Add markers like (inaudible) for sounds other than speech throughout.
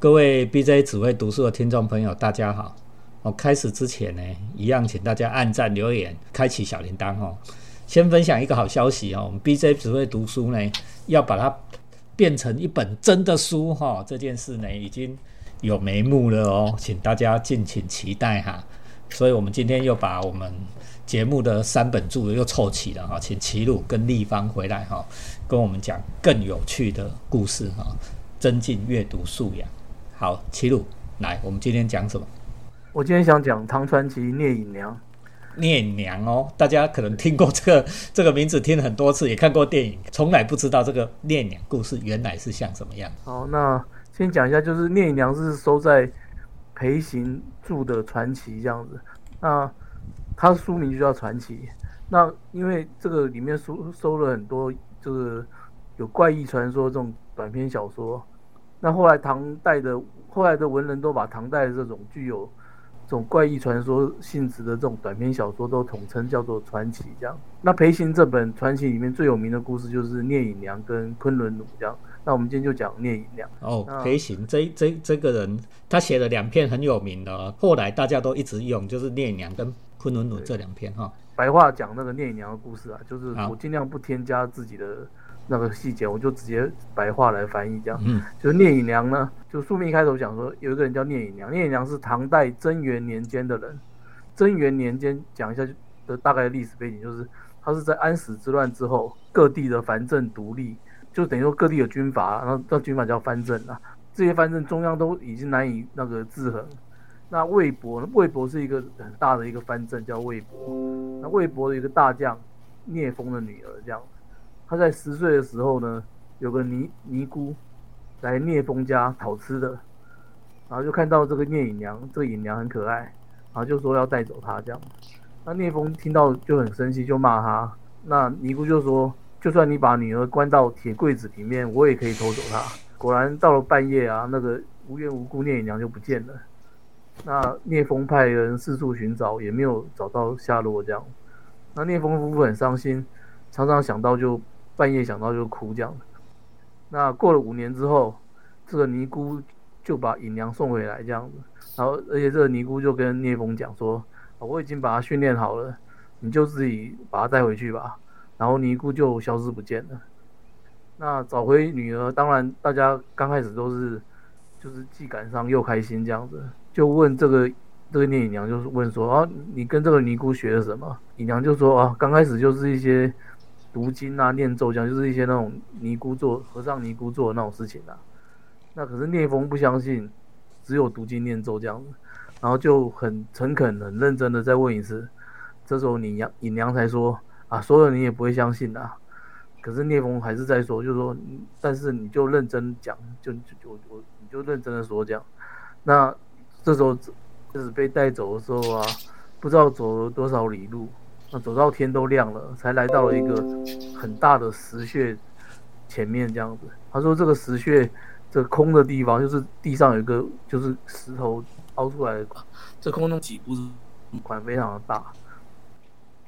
各位 BJ 只会读书的听众朋友，大家好。哦，开始之前呢，一样请大家按赞、留言、开启小铃铛哦。先分享一个好消息哦，我们 BJ 只会读书呢，要把它变成一本真的书哈。这件事呢，已经有眉目了哦，请大家敬请期待哈。所以我们今天又把我们节目的三本著又凑齐了哈，请齐鲁跟立方回来哈，跟我们讲更有趣的故事哈，增进阅读素养。好，齐鲁，来，我们今天讲什么？我今天想讲唐传奇聂隐娘。聂隐娘哦，大家可能听过这个 (laughs) 这个名字，听了很多次，也看过电影，从来不知道这个聂隐娘故事原来是像什么样。好，那先讲一下，就是聂隐娘是收在裴行著的传奇这样子。那它书名就叫传奇。那因为这个里面收收了很多，就是有怪异传说这种短篇小说。那后来唐代的后来的文人都把唐代的这种具有这种怪异传说性质的这种短篇小说都统称叫做传奇。这样，那裴行这本传奇里面最有名的故事就是聂隐娘跟昆仑奴这样。那我们今天就讲聂隐娘。哦，裴行这这这个人，他写了两篇很有名的，后来大家都一直用，就是聂隐娘跟昆仑奴这两篇哈。白话讲那个聂隐娘的故事啊，就是我尽量不添加自己的。那个细节，我就直接白话来翻译，这样，嗯，就是聂隐娘呢，就宿命一开头讲说，有一个人叫聂隐娘，聂隐娘是唐代贞元年间的人，贞元年间讲一下的大概历史背景，就是他是在安史之乱之后，各地的藩镇独立，就等于说各地有军阀，然后这军阀叫藩镇啊，这些藩镇中央都已经难以那个制衡，那魏博，魏博是一个很大的一个藩镇叫魏博，那魏博的一个大将聂风的女儿这样。他在十岁的时候呢，有个尼尼姑来聂风家讨吃的，然后就看到这个聂隐娘，这个隐娘很可爱，然后就说要带走她这样。那聂风听到就很生气，就骂他。那尼姑就说，就算你把女儿关到铁柜子里面，我也可以偷走她。果然到了半夜啊，那个无缘无故聂隐娘就不见了。那聂风派人四处寻找，也没有找到下落这样。那聂风夫妇很伤心，常常想到就。半夜想到就哭这样那过了五年之后，这个尼姑就把尹娘送回来这样子，然后而且这个尼姑就跟聂风讲说：“我已经把她训练好了，你就自己把她带回去吧。”然后尼姑就消失不见了。那找回女儿，当然大家刚开始都是就是既感伤又开心这样子，就问这个这个聂隐娘，就是问说：“啊，你跟这个尼姑学了什么？”隐娘就说：“啊，刚开始就是一些。”读经啊，念咒这样，就是一些那种尼姑做和尚尼姑做的那种事情啊。那可是聂风不相信，只有读经念咒这样子，然后就很诚恳、很认真的再问一次。这时候你娘尹娘才说啊，说了你也不会相信的。可是聂风还是在说，就是说，但是你就认真讲，就就就我你就认真的说这样。那这时候就是被带走的时候啊，不知道走了多少里路。那走到天都亮了，才来到了一个很大的石穴前面，这样子。他说：“这个石穴，这空的地方，就是地上有一个，就是石头凹出来的。这空中几步款，非常的大。”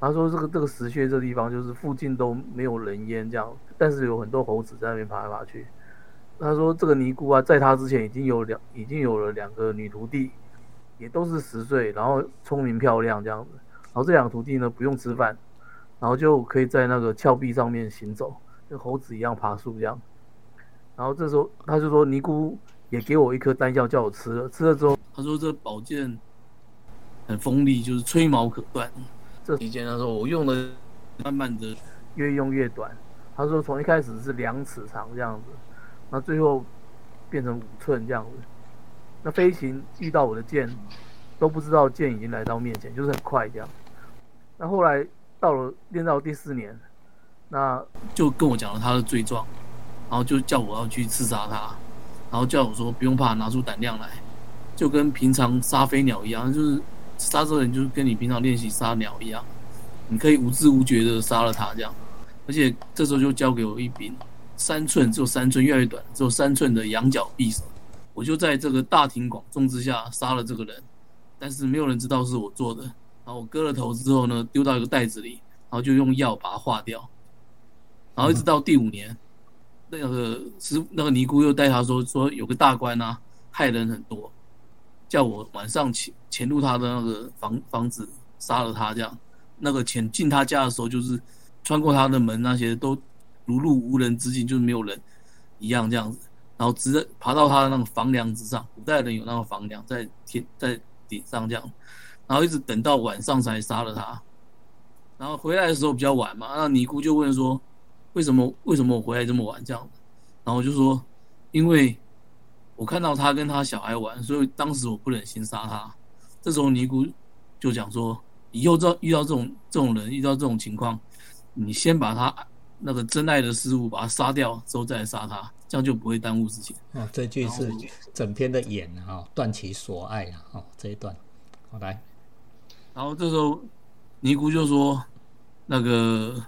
他说：“这个这个石穴这地方，就是附近都没有人烟，这样，但是有很多猴子在那边爬来爬去。”他说：“这个尼姑啊，在他之前已经有两，已经有了两个女徒弟，也都是十岁，然后聪明漂亮，这样子。”然后这两个徒弟呢，不用吃饭，然后就可以在那个峭壁上面行走，跟猴子一样爬树这样。然后这时候他就说：“尼姑也给我一颗丹药，叫我吃了。吃了之后，他说这宝剑很锋利，就是吹毛可断。这期间他说我用的慢慢的越用越短。他说从一开始是两尺长这样子，那最后变成五寸这样子。那飞行遇到我的剑，都不知道剑已经来到面前，就是很快这样。”那后来到了练到第四年，那就跟我讲了他的罪状，然后就叫我要去刺杀他，然后叫我说不用怕，拿出胆量来，就跟平常杀飞鸟一样，就是杀这个人就是跟你平常练习杀鸟一样，你可以无知无觉的杀了他这样，而且这时候就交给我一柄三寸，只有三寸，越来越短，只有三寸的羊角匕首，我就在这个大庭广众之下杀了这个人，但是没有人知道是我做的。然后我割了头之后呢，丢到一个袋子里，然后就用药把它化掉。然后一直到第五年，那个师那个尼姑又带他说说有个大官啊，害人很多，叫我晚上潜潜入他的那个房房子杀了他，这样那个潜进他家的时候，就是穿过他的门那些都如入无人之境，就是没有人一样这样子，然后直接爬到他的那个房梁之上，古代人有那个房梁在天在顶上这样，然后一直等到晚上才杀了他，然后回来的时候比较晚嘛，那尼姑就问说，为什么为什么我回来这么晚这样？然后我就说，因为我看到他跟他小孩玩，所以当时我不忍心杀他。这时候尼姑就讲说，以后这遇到这种这种人，遇到这种情况，你先把他那个真爱的师傅把他杀掉，之后再来杀他，这样就不会耽误事情。啊，这句是整篇的演啊，断其所爱啊，哦，这一段，好来。然后这时候尼姑就说，那个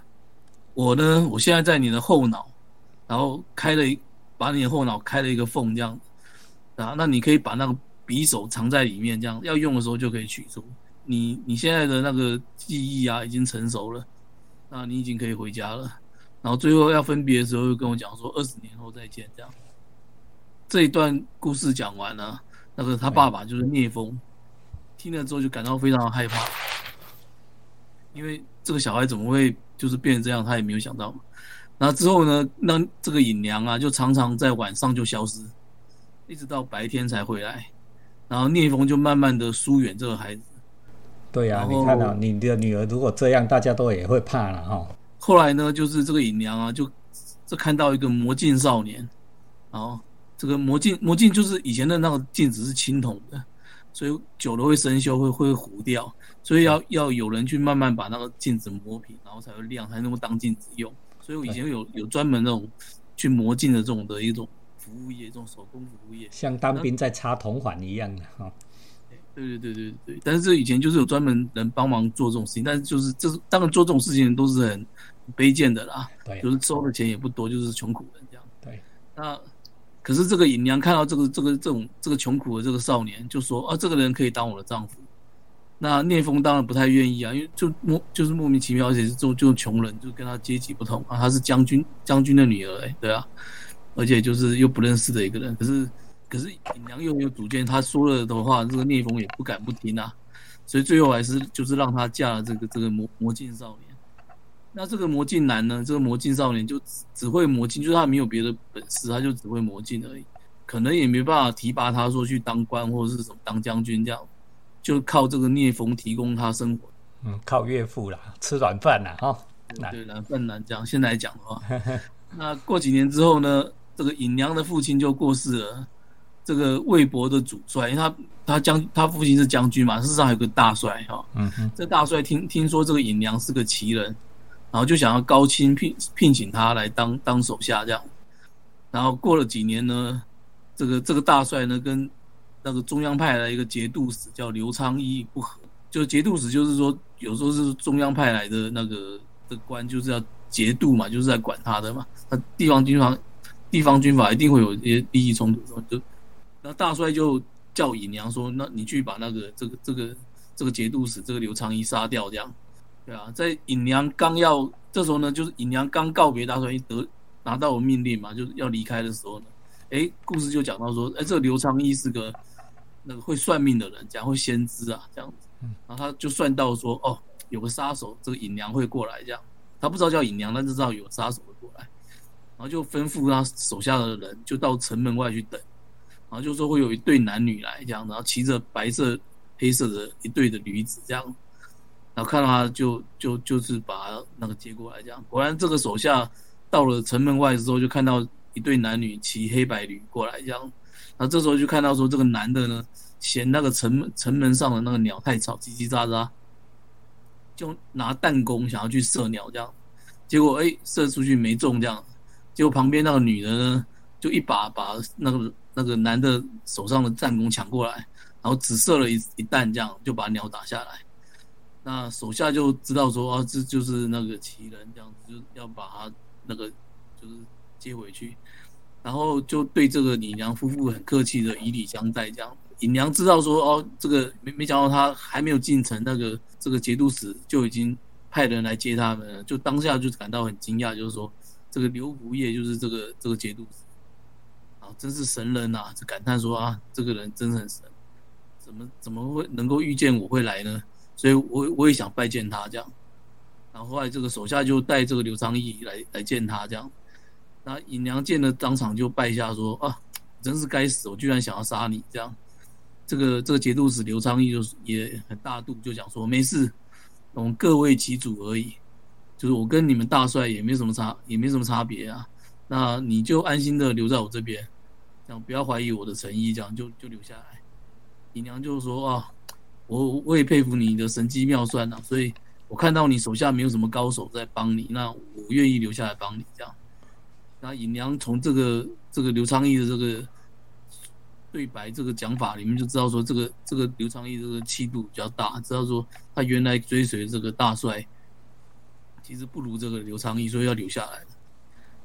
我呢，我现在在你的后脑。然后开了一，把你的后脑开了一个缝，这样，啊，那你可以把那个匕首藏在里面，这样要用的时候就可以取出。你你现在的那个记忆啊，已经成熟了，那你已经可以回家了。然后最后要分别的时候，又跟我讲说二十年后再见，这样。这一段故事讲完了，那个他爸爸就是聂风，听了之后就感到非常害怕，因为这个小孩怎么会就是变成这样，他也没有想到。那之后呢？那这个尹良啊，就常常在晚上就消失，一直到白天才回来。然后聂风就慢慢的疏远这个孩子。对呀，你看到你的女儿如果这样，大家都也会怕了哈。后来呢，就是这个尹娘啊，就这看到一个魔镜少年，然后这个魔镜魔镜就是以前的那个镜子是青铜的，所以久了会生锈，会会糊掉，所以要要有人去慢慢把那个镜子磨平，然后才会亮，才能够当镜子用。所以我以前有有专门那种去磨镜的这种的一种服务业，这种手工服务业，像当兵在插铜环一样的哈。对对对对对。但是这以前就是有专门人帮忙做这种事情，但是就是这是当然做这种事情都是很卑贱的啦，对，就是收的钱也不多，就是穷苦人这样。对，那可是这个尹娘看到这个这个这种这个穷苦的这个少年，就说啊，这个人可以当我的丈夫。那聂风当然不太愿意啊，因为就莫就是莫名其妙，而且是就就穷人，就跟他阶级不同啊。他是将军将军的女儿，哎，对啊，而且就是又不认识的一个人。可是可是尹娘又没有主见，她说了的话，这个聂风也不敢不听啊。所以最后还是就是让他嫁了这个这个魔魔镜少年。那这个魔镜男呢，这个魔镜少年就只只会魔镜，就是他没有别的本事，他就只会魔镜而已，可能也没办法提拔他说去当官或者是什么当将军这样。就靠这个聂风提供他生活，嗯，靠岳父啦，吃软饭啦，哈，对，软饭难讲。现在讲的话，那过几年之后呢，这个尹娘的父亲就过世了。这个魏博的主帅，因为他他将他父亲是将军嘛，事实上还有个大帅哈。嗯嗯。这大帅听听说这个尹娘是个奇人，然后就想要高薪聘聘请他来当当手下这样。然后过了几年呢，这个这个大帅呢跟那个中央派来一个节度使叫刘昌一不和，就节度使就是说有时候是中央派来的那个的官就是要节度嘛，就是在管他的嘛。那地方军阀，地方军阀一定会有一些利益冲突，就那大帅就叫尹娘说：“那你去把那个这个这个这个节度使这个刘昌一杀掉，这样对啊。”在尹娘刚要这时候呢，就是尹娘刚告别大帅得拿到我命令嘛，就是要离开的时候呢，哎，故事就讲到说：“哎，这个刘昌义是个。”那个会算命的人，讲会先知啊，这样子，然后他就算到说，哦，有个杀手，这个尹娘会过来，这样，他不知道叫尹娘，但是知道有杀手会过来，然后就吩咐他手下的人，就到城门外去等，然后就说会有一对男女来，这样，然后骑着白色、黑色的一对的驴子，这样，然后看到他就就就是把那个接过来，这样，果然这个手下到了城门外之后，就看到一对男女骑黑白驴过来，这样。那这时候就看到说，这个男的呢，嫌那个城门城门上的那个鸟太吵，叽叽喳喳，就拿弹弓想要去射鸟，这样，结果哎，射出去没中，这样，结果旁边那个女的呢，就一把把那个那个男的手上的弹弓抢过来，然后只射了一一弹，这样就把鸟打下来。那手下就知道说，啊，这就是那个奇人，这样子就要把他那个就是接回去。然后就对这个尹娘夫妇很客气的以礼相待，这样尹娘知道说哦，这个没没想到他还没有进城，那个这个节度使就已经派人来接他们了，就当下就感到很惊讶，就是说这个刘福业就是这个这个节度使，啊，真是神人呐！就感叹说啊，这个人真是很神，怎么怎么会能够遇见我会来呢？所以我我也想拜见他这样。然后后来这个手下就带这个刘昌义来来见他这样。那尹娘见了当场就拜下说啊，真是该死，我居然想要杀你这样。这个这个节度使刘昌义就也很大度，就讲说没事，我们各为其主而已，就是我跟你们大帅也没什么差，也没什么差别啊。那你就安心的留在我这边，这样不要怀疑我的诚意，这样就就留下来。姨娘就说啊，我我也佩服你的神机妙算呐，所以我看到你手下没有什么高手在帮你，那我愿意留下来帮你这样。那尹良从这个这个刘昌义的这个对白这个讲法里面就知道说，这个这个刘昌义这个气度比较大，知道说他原来追随这个大帅，其实不如这个刘昌义，所以要留下来。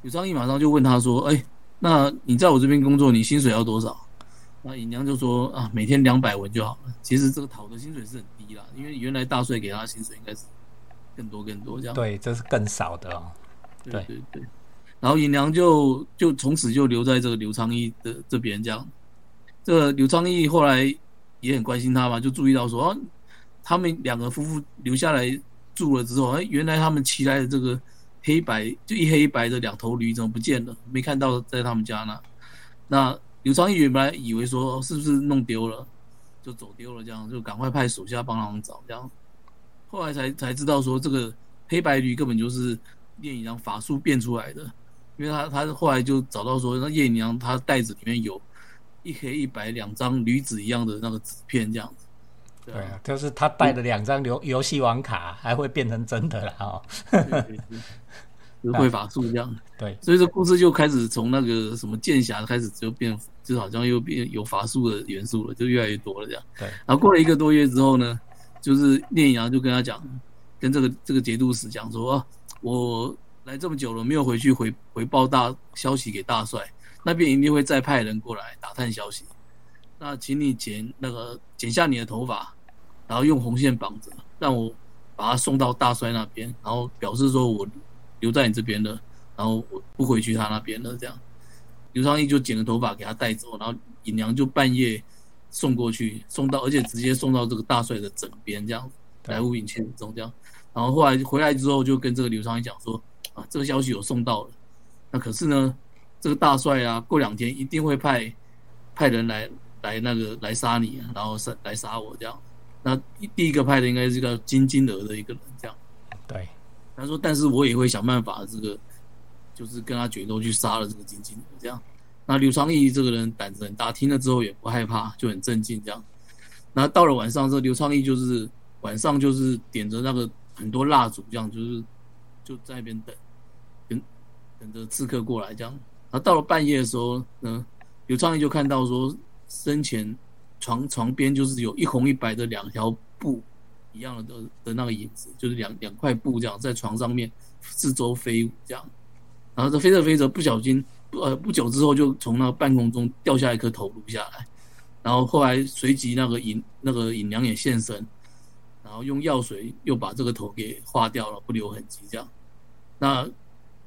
刘昌义马上就问他说：“哎，那你在我这边工作，你薪水要多少？”那尹娘就说：“啊，每天两百文就好了。其实这个讨的薪水是很低啦，因为原来大帅给他的薪水应该是更多更多这样。对，这是更少的哦。对对对。然后尹娘就就从此就留在这个刘昌义的这边这样。这个刘昌义后来也很关心他嘛，就注意到说，他们两个夫妇留下来住了之后，哎，原来他们骑来的这个。黑白就一黑一白的两头驴怎么不见了？没看到在他们家呢。那刘昌义原来以为说是不是弄丢了，就走丢了，这样就赶快派手下帮忙找。这样后来才才知道说这个黑白驴根本就是叶隐娘法术变出来的，因为他他后来就找到说那叶隐娘她袋子里面有一黑一白两张驴子一样的那个纸片，这样子。对啊，就是他带的两张游游戏王卡还会变成真的了哈。会法术这样，对，所以这故事就开始从那个什么剑侠开始就变，就好像又变有法术的元素了，就越来越多了这样。对，然后过了一个多月之后呢，就是聂阳就跟他讲，跟这个这个节度使讲说，我来这么久了，没有回去回回报大消息给大帅，那边一定会再派人过来打探消息。那请你剪那个剪下你的头发，然后用红线绑着，让我把他送到大帅那边，然后表示说我。留在你这边了，然后我不回去他那边了。这样，刘昌义就剪了头发给他带走，然后尹良就半夜送过去，送到，而且直接送到这个大帅的枕边，这样来无影千踪这样。然后后来回来之后，就跟这个刘昌义讲说：“啊，这个消息有送到了。那可是呢，这个大帅啊，过两天一定会派派人来来那个来杀你，然后杀来杀我这样。那第一个派的应该是个金金额的一个人这样。对。”他说：“但是我也会想办法，这个就是跟他决斗去杀了这个金金这样。那刘昌义这个人胆子很大，听了之后也不害怕，就很镇静这样。那到了晚上，这刘昌义就是晚上就是点着那个很多蜡烛，这样就是就在那边等，等等着刺客过来这样。然后到了半夜的时候呢，刘昌义就看到说，生前床床边就是有一红一白的两条布。”一样的的那个影子，就是两两块布这样在床上面四周飞舞这样，然后这飞着飞着不小心，呃不久之后就从那个半空中掉下一颗头颅下来，然后后来随即那个尹那个尹娘也现身，然后用药水又把这个头给化掉了，不留痕迹这样，那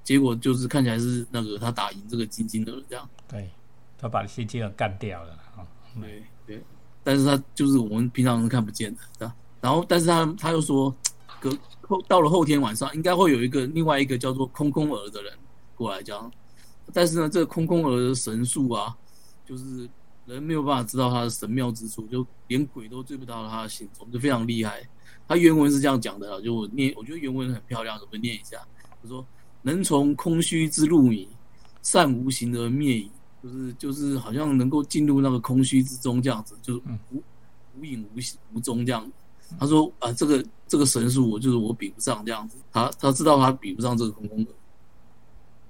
结果就是看起来是那个他打赢这个金金的这样，对，他把金金的干掉了啊，对对，但是他就是我们平常是看不见的，对吧？然后，但是他他又说，(tsk) 隔后到了后天晚上，应该会有一个另外一个叫做空空儿的人过来讲。但是呢，这个空空儿的神术啊，就是人没有办法知道他的神妙之处，就连鬼都追不到他的行踪，就非常厉害。他原文是这样讲的，就我念，我觉得原文很漂亮，我们念一下。他说：“能从空虚之路迷，善无形而灭矣。”就是就是好像能够进入那个空虚之中，这样子，就是无无影无形无踪这样。他说：“啊，这个这个神术，我就是我比不上这样子。他他知道他比不上这个空空的，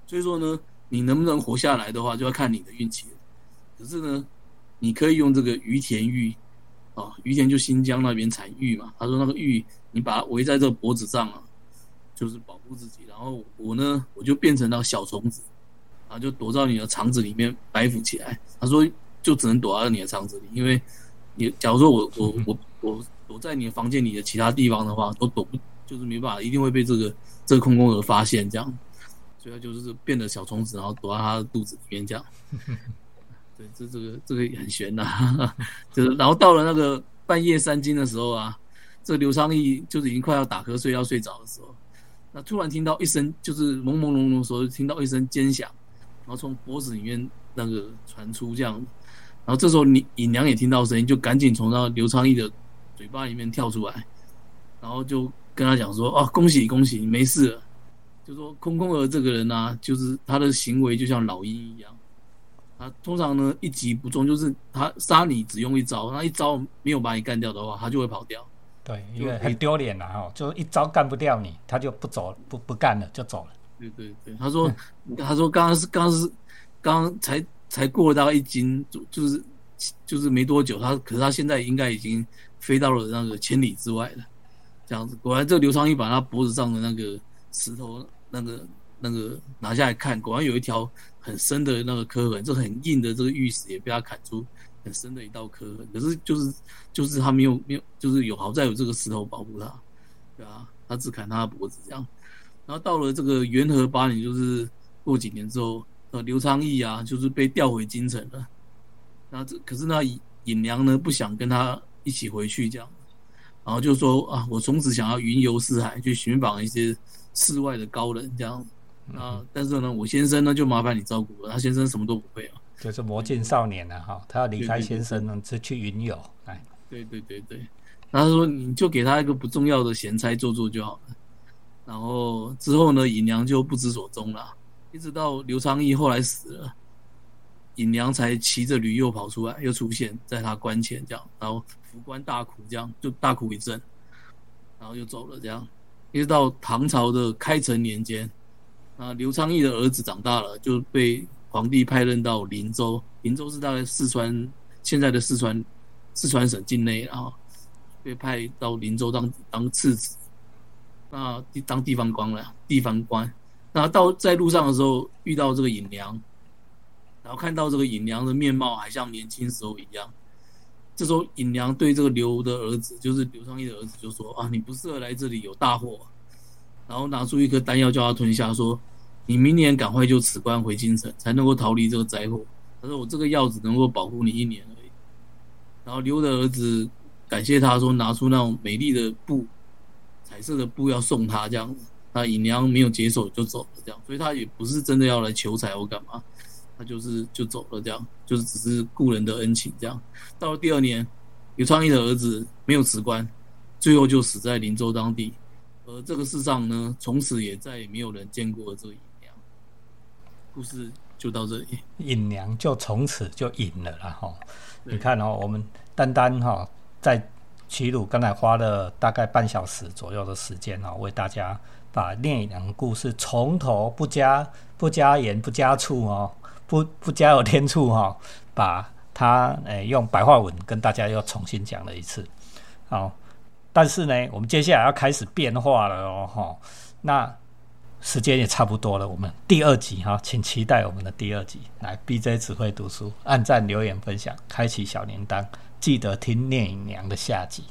所以说呢，你能不能活下来的话，就要看你的运气了。可是呢，你可以用这个于田玉啊，于田就新疆那边产玉嘛。他说那个玉，你把它围在这个脖子上啊，就是保护自己。然后我呢，我就变成了小虫子，然后就躲到你的肠子里面埋伏起来。他说，就只能躲到你的肠子里，因为你假如说我我我我。”躲在你的房间里的其他地方的话，都躲不，就是没办法，一定会被这个这个空空的发现这样，所以他就是变得小虫子，然后躲在他的肚子里面这样。(laughs) 对，这这个这个也很悬呐，(laughs) 就是然后到了那个半夜三更的时候啊，这刘昌义就是已经快要打瞌睡要睡着的时候，那突然听到一声就是朦朦胧胧的时候听到一声尖响，然后从脖子里面那个传出这样，然后这时候你尹娘也听到声音，就赶紧从那刘昌义的嘴巴里面跳出来，然后就跟他讲说：“哦，恭喜恭喜，你没事了。”就说空空儿这个人呢，就是他的行为就像老鹰一样，他通常呢一击不中，就是他杀你只用一招，那一招没有把你干掉的话，他就会跑掉。对，因为很丢脸了哈，就一招干不掉你，他就不走不不干了就走了。对对对，他说 (laughs) 他说刚刚是刚刚是刚刚才才过了大概一斤，就就是就是没多久，他可是他现在应该已经飞到了那个千里之外了。这样子，果然这刘昌义把他脖子上的那个石头。那个那个拿下来看，果然有一条很深的那个刻痕，这很硬的这个玉石也被他砍出很深的一道刻痕。可是就是就是他没有没有，就是有好在有这个石头保护他，对啊，他只砍他的脖子这样。然后到了这个元和八年，就是过几年之后，呃，刘昌义啊，就是被调回京城了。那这可是那尹娘呢，不想跟他一起回去这样，然后就说啊，我从此想要云游四海，去寻访一些。世外的高人这样，啊，但是呢，我先生呢就麻烦你照顾了，他先生什么都不会啊，就是魔镜少年了哈，他要离开先生呢，是去云游，哎，对对对。对，他说你就给他一个不重要的闲差做做就好了，然后之后呢，尹娘就不知所踪了，一直到刘昌义后来死了，尹良才骑着驴又跑出来，又出现在他关前这样，然后福官大哭这样，就大哭一阵，然后又走了这样。一直到唐朝的开成年间，啊，刘昌义的儿子长大了，就被皇帝派任到林州。林州是大概四川现在的四川四川省境内啊，被派到林州当当次子，那当地方官了，地方官。那到在路上的时候遇到这个尹良，然后看到这个尹娘的面貌还像年轻时候一样。这时候，尹娘对这个刘的儿子，就是刘昌义的儿子，就说：“啊，你不适合来这里，有大祸。”然后拿出一颗丹药叫他吞下，说：“你明年赶快就辞官回京城，才能够逃离这个灾祸。”他说：“我这个药只能够保护你一年而已。”然后刘的儿子感谢他说：“拿出那种美丽的布，彩色的布要送他这样子。”那尹娘没有接受就走了，这样，所以他也不是真的要来求财或干嘛。他就是就走了，这样就是只是故人的恩情，这样。到了第二年，刘昌义的儿子没有辞官，最后就死在林州当地。而这个世上呢，从此也再也没有人见过这个尹娘。故事就到这里，尹娘就从此就隐了啦。哈，你看哦，我们单单哈在齐鲁刚才花了大概半小时左右的时间哈，为大家把聂隐娘故事从头不加不加盐不加醋哦。不不加有天醋哈，把它诶用白话文跟大家又重新讲了一次，好，但是呢，我们接下来要开始变化了哦哈，那时间也差不多了，我们第二集哈，请期待我们的第二集，来 BJ 只会读书，按赞留言分享，开启小铃铛，记得听聂隐娘的下集。